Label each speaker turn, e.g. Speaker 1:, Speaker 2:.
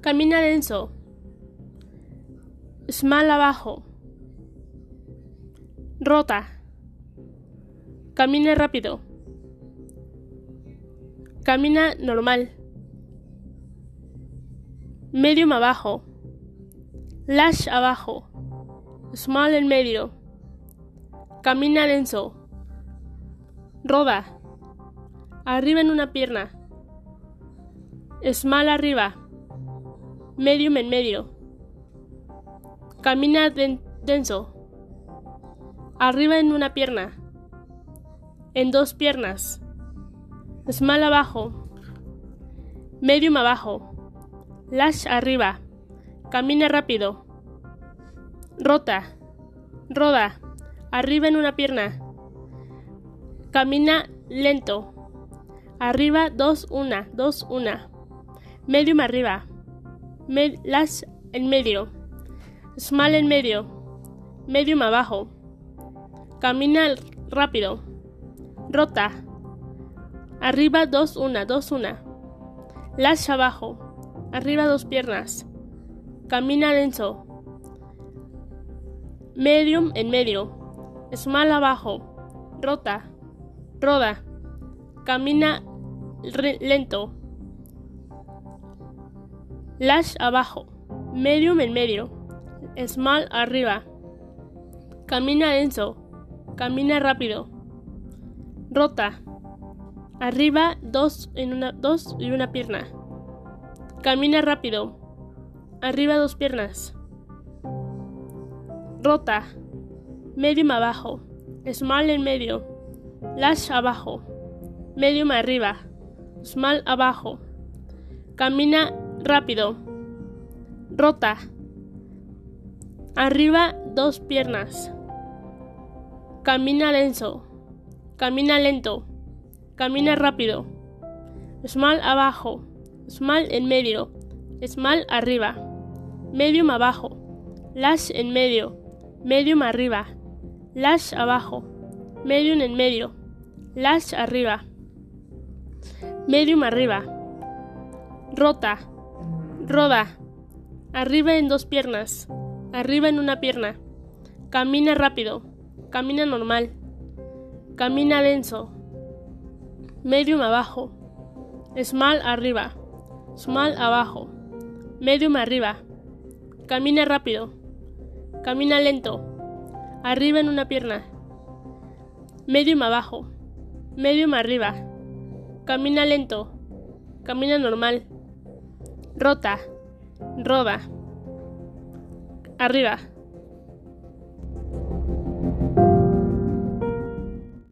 Speaker 1: Camina denso. Small abajo. Rota. Camina rápido. Camina normal. Medium abajo. Lash abajo. Small en medio. Camina denso. Roda. Arriba en una pierna. Small arriba. Medium en medio. Camina denso. Arriba en una pierna. En dos piernas. Small abajo. Medium abajo. Lash arriba. Camina rápido. Rota. Roda. Arriba en una pierna. Camina lento. Arriba, dos, una, dos, una. Medium arriba. Lash en medio. Small en medio. Medium abajo. Camina rápido. Rota. Arriba, dos, una, dos, una. Lash abajo. Arriba dos piernas. Camina denso. Medium en medio. Small abajo. Rota. Roda. Camina lento. Lash abajo. Medium en medio. Small arriba. Camina denso. Camina rápido. Rota. Arriba dos en una dos y una pierna. Camina rápido. Arriba dos piernas. Rota. Medium abajo. Small en medio. Lash abajo. Medium arriba. Small abajo. Camina rápido. Rota. Arriba dos piernas. Camina denso. Camina lento. Camina rápido. Small abajo. Small en medio. Small arriba. Medium abajo. Lash en medio. Medium arriba. Lash abajo. Medium en medio. Lash arriba. Medium arriba. Rota. Roda. Arriba en dos piernas. Arriba en una pierna. Camina rápido. Camina normal. Camina denso. Medium abajo. Small arriba. Small abajo. Medium arriba. Camina rápido. Camina lento. Arriba en una pierna. Medium abajo. Medium arriba. Camina lento. Camina normal. Rota. Roda. Arriba.